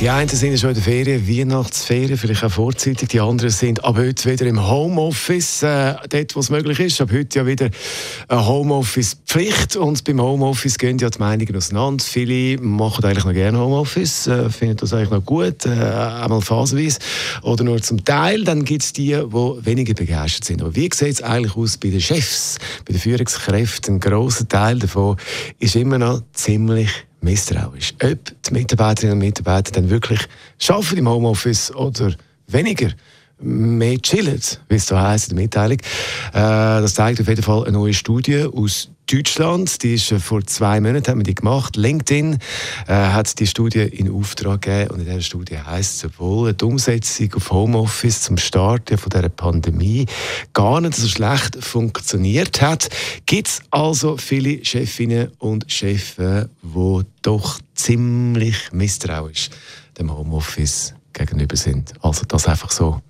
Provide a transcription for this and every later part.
die einen sind schon in der Ferien, Weihnachtsferien, vielleicht auch vorzeitig. Die anderen sind ab heute wieder im Homeoffice, äh, dort, wo es möglich ist. Ab heute ja wieder eine Homeoffice-Pflicht. Und beim Homeoffice gehen ja die Meinungen auseinander. Viele machen eigentlich noch gerne Homeoffice, äh, finden das eigentlich noch gut, äh, einmal phasenweise oder nur zum Teil. Dann gibt es die, die weniger begeistert sind. Aber wie sieht es eigentlich aus bei den Chefs, bei den Führungskräften? Ein grosser Teil davon ist immer noch ziemlich misstrauisch. Ob die Mitarbeiterinnen und Mitarbeiter dann wirklich arbeiten im Homeoffice oder weniger mehr chillen, wie es so heisst in der Mitteilung. Äh, das zeigt auf jeden Fall eine neue Studie aus Deutschland. Die ist äh, vor zwei Monaten haben wir die gemacht. LinkedIn äh, hat die Studie in Auftrag gegeben und in dieser Studie heißt sowohl die Umsetzung auf Homeoffice zum Start von der Pandemie gar nicht so schlecht funktioniert hat. Gibt es also viele Chefinnen und Chefs, die doch ziemlich misstrauisch dem Homeoffice gegenüber sind. Also das einfach so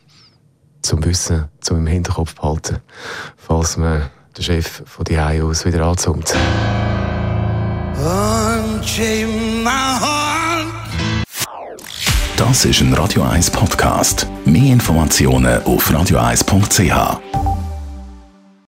zum Wissen, zum im Hinterkopf behalten, falls man den Chef von die aus wieder anzoomt. Das ist ein Radio 1 Podcast. Mehr Informationen auf radio1.ch.